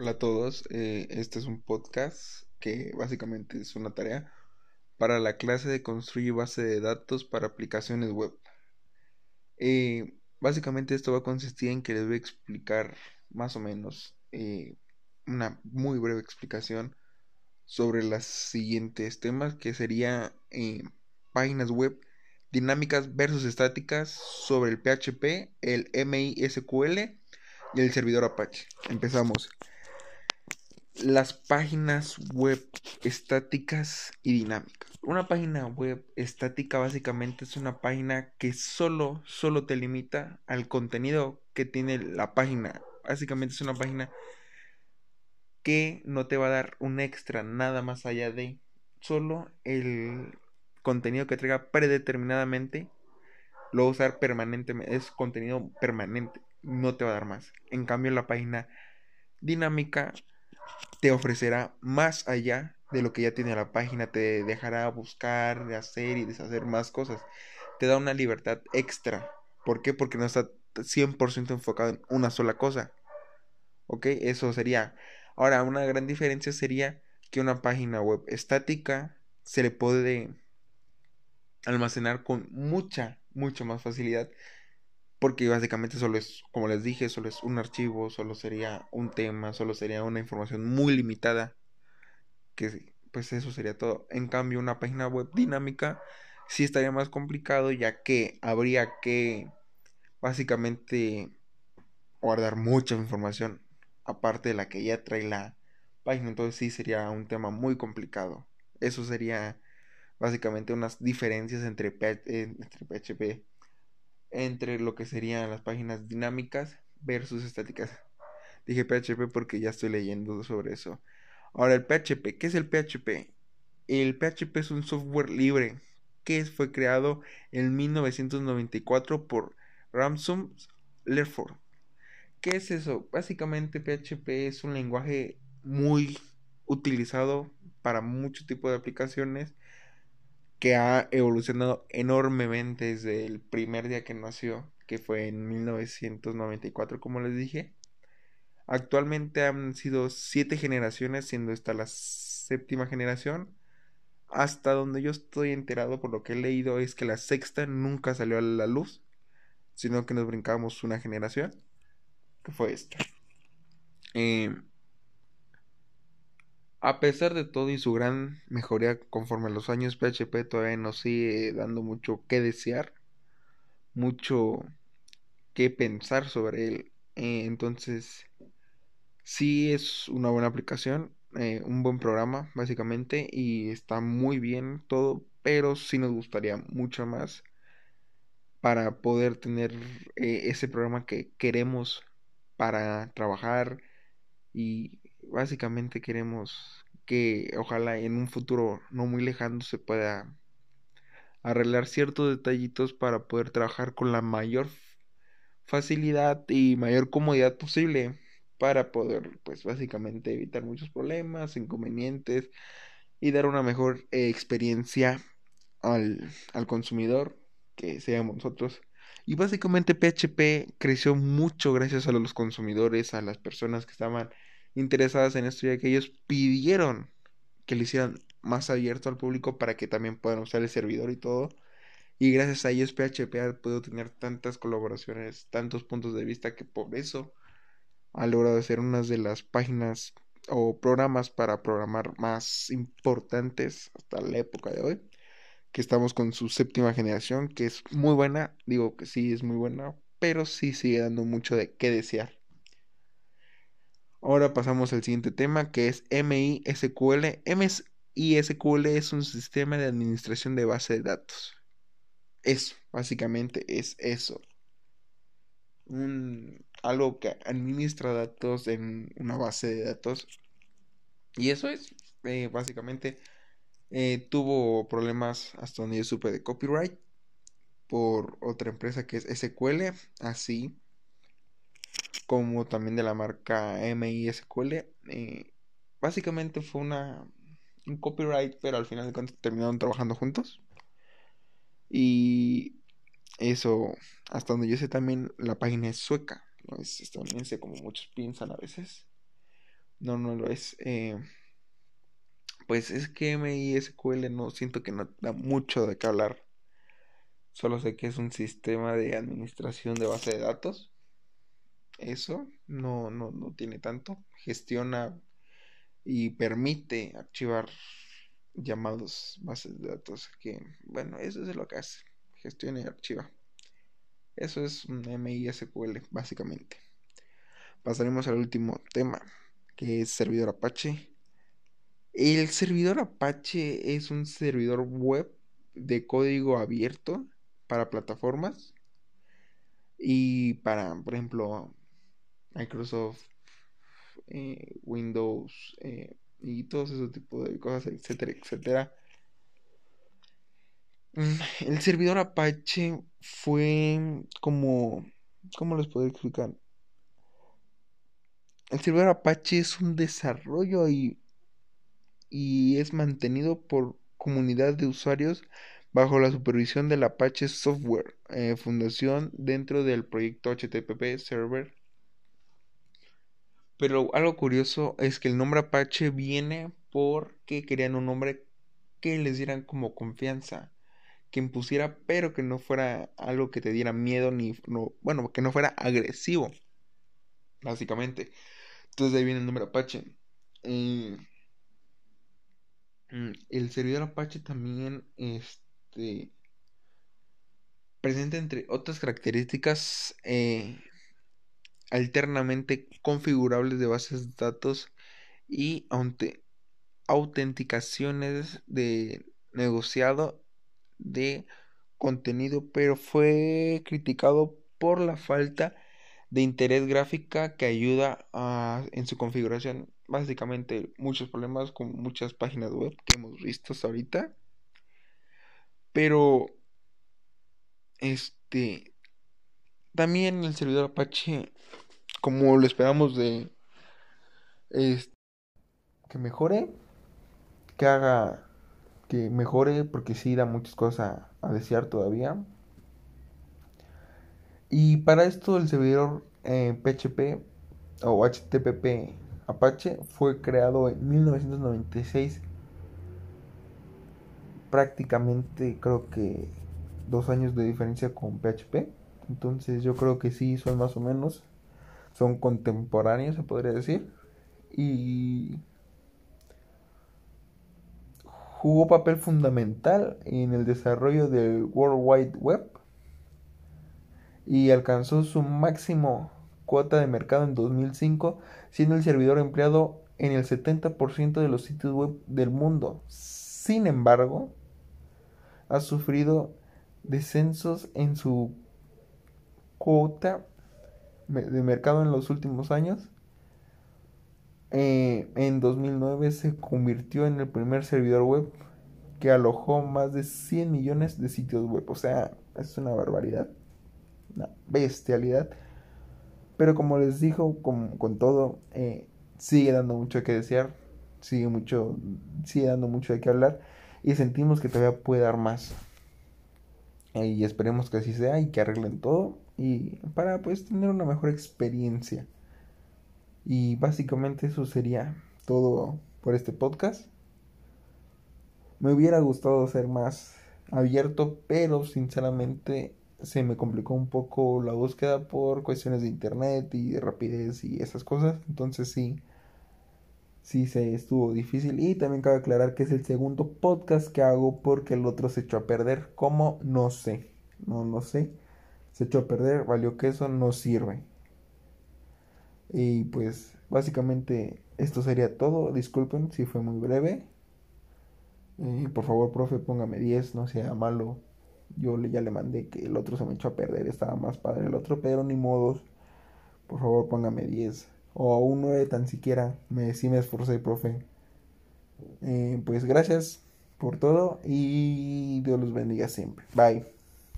Hola a todos, eh, este es un podcast que básicamente es una tarea para la clase de construir base de datos para aplicaciones web. Eh, básicamente esto va a consistir en que les voy a explicar más o menos eh, una muy breve explicación sobre los siguientes temas que sería páginas web dinámicas versus estáticas sobre el PHP, el MISQL y el servidor Apache. Empezamos las páginas web estáticas y dinámicas. Una página web estática básicamente es una página que solo, solo te limita al contenido que tiene la página. Básicamente es una página que no te va a dar un extra nada más allá de solo el contenido que traiga predeterminadamente. Lo va a usar permanentemente. Es contenido permanente. No te va a dar más. En cambio la página dinámica te ofrecerá más allá de lo que ya tiene la página, te dejará buscar, hacer y deshacer más cosas. Te da una libertad extra. ¿Por qué? Porque no está 100% enfocado en una sola cosa. ¿Ok? Eso sería. Ahora, una gran diferencia sería que una página web estática se le puede almacenar con mucha, mucha más facilidad porque básicamente solo es, como les dije, solo es un archivo, solo sería un tema, solo sería una información muy limitada, que pues eso sería todo. En cambio, una página web dinámica sí estaría más complicado, ya que habría que básicamente guardar mucha información, aparte de la que ya trae la página, entonces sí sería un tema muy complicado. Eso sería básicamente unas diferencias entre, entre PHP entre lo que serían las páginas dinámicas versus estáticas. Dije PHP porque ya estoy leyendo sobre eso. Ahora, el PHP, ¿qué es el PHP? El PHP es un software libre que fue creado en 1994 por Ramsum Lerford. ¿Qué es eso? Básicamente PHP es un lenguaje muy utilizado para mucho tipo de aplicaciones que ha evolucionado enormemente desde el primer día que nació, que fue en 1994, como les dije. Actualmente han sido siete generaciones, siendo esta la séptima generación. Hasta donde yo estoy enterado por lo que he leído es que la sexta nunca salió a la luz, sino que nos brincamos una generación, que fue esta. Eh, a pesar de todo y su gran mejoría conforme a los años, PHP todavía nos sigue dando mucho que desear, mucho que pensar sobre él. Eh, entonces, sí es una buena aplicación, eh, un buen programa, básicamente, y está muy bien todo, pero sí nos gustaría mucho más para poder tener eh, ese programa que queremos para trabajar y básicamente queremos que ojalá en un futuro no muy lejano se pueda arreglar ciertos detallitos para poder trabajar con la mayor facilidad y mayor comodidad posible para poder pues básicamente evitar muchos problemas, inconvenientes y dar una mejor eh, experiencia al, al consumidor que seamos nosotros. Y básicamente PHP creció mucho gracias a los consumidores, a las personas que estaban interesadas en esto, ya que ellos pidieron que lo hicieran más abierto al público para que también puedan usar el servidor y todo. Y gracias a ellos PHP ha podido tener tantas colaboraciones, tantos puntos de vista que por eso ha logrado ser una de las páginas o programas para programar más importantes hasta la época de hoy. Que estamos con su séptima generación, que es muy buena. Digo que sí, es muy buena, pero sí sigue dando mucho de qué desear. Ahora pasamos al siguiente tema que es MISQL. MISQL es un sistema de administración de base de datos. Eso, básicamente es eso. Un, algo que administra datos en una base de datos. Y eso es, eh, básicamente, eh, tuvo problemas hasta donde yo supe de copyright por otra empresa que es SQL, así como también de la marca MISQL. Eh, básicamente fue una, un copyright, pero al final de cuentas terminaron trabajando juntos. Y eso, hasta donde yo sé también, la página es sueca, no es estadounidense como muchos piensan a veces. No, no lo es. Eh, pues es que MISQL no siento que no da mucho de qué hablar. Solo sé que es un sistema de administración de base de datos. Eso no, no, no tiene tanto. Gestiona y permite archivar llamados bases de datos. Que bueno, eso es lo que hace. Gestiona y archiva. Eso es un MISQL, básicamente. Pasaremos al último tema, que es servidor Apache. El servidor Apache es un servidor web de código abierto para plataformas y para, por ejemplo, Microsoft, eh, Windows eh, y todo ese tipo de cosas, etcétera, etcétera. Mm, el servidor Apache fue como, ¿cómo les puedo explicar? El servidor Apache es un desarrollo y, y es mantenido por comunidad de usuarios bajo la supervisión del Apache Software eh, Fundación dentro del proyecto HTTP Server. Pero algo curioso es que el nombre Apache viene porque querían un nombre que les dieran como confianza, que impusiera, pero que no fuera algo que te diera miedo ni, no, bueno, que no fuera agresivo, básicamente. Entonces de ahí viene el nombre Apache. Mm, el servidor Apache también, este, presenta entre otras características eh, alternamente configurables de bases de datos y autenticaciones de negociado de contenido, pero fue criticado por la falta de interés gráfica que ayuda a, en su configuración. Básicamente muchos problemas con muchas páginas web que hemos visto hasta ahorita. Pero, este, también el servidor Apache, como lo esperamos de, que mejore, que haga, que mejore, porque sí da muchas cosas a, desear todavía. Y para esto el servidor PHP eh, o HTTP Apache fue creado en 1996 prácticamente creo que dos años de diferencia con PHP. Entonces yo creo que sí son más o menos, son contemporáneos se podría decir. Y jugó papel fundamental en el desarrollo del World Wide Web y alcanzó su máximo cuota de mercado en 2005, siendo el servidor empleado en el 70% de los sitios web del mundo. Sin embargo, ha sufrido descensos en su cuota de mercado en los últimos años. Eh, en 2009 se convirtió en el primer servidor web que alojó más de 100 millones de sitios web. O sea, es una barbaridad, una bestialidad. Pero como les dijo, con, con todo, eh, sigue dando mucho que desear, sigue, mucho, sigue dando mucho de qué hablar y sentimos que todavía puede dar más. Y esperemos que así sea y que arreglen todo y para pues tener una mejor experiencia. Y básicamente eso sería todo por este podcast. Me hubiera gustado ser más abierto, pero sinceramente se me complicó un poco la búsqueda por cuestiones de internet y de rapidez y esas cosas. Entonces sí, sí se estuvo difícil. Y también cabe aclarar que es el segundo podcast que hago porque el otro se echó a perder. ¿Cómo? No sé. No lo sé. Se echó a perder, valió que eso no sirve. Y pues básicamente esto sería todo. Disculpen si fue muy breve. Eh, por favor, profe, póngame 10, no sea malo. Yo ya le mandé que el otro se me echó a perder, estaba más padre el otro, pero ni modos. Por favor, póngame 10 o un 9 tan siquiera. Me, sí me esforcé, profe. Eh, pues gracias por todo y Dios los bendiga siempre. Bye.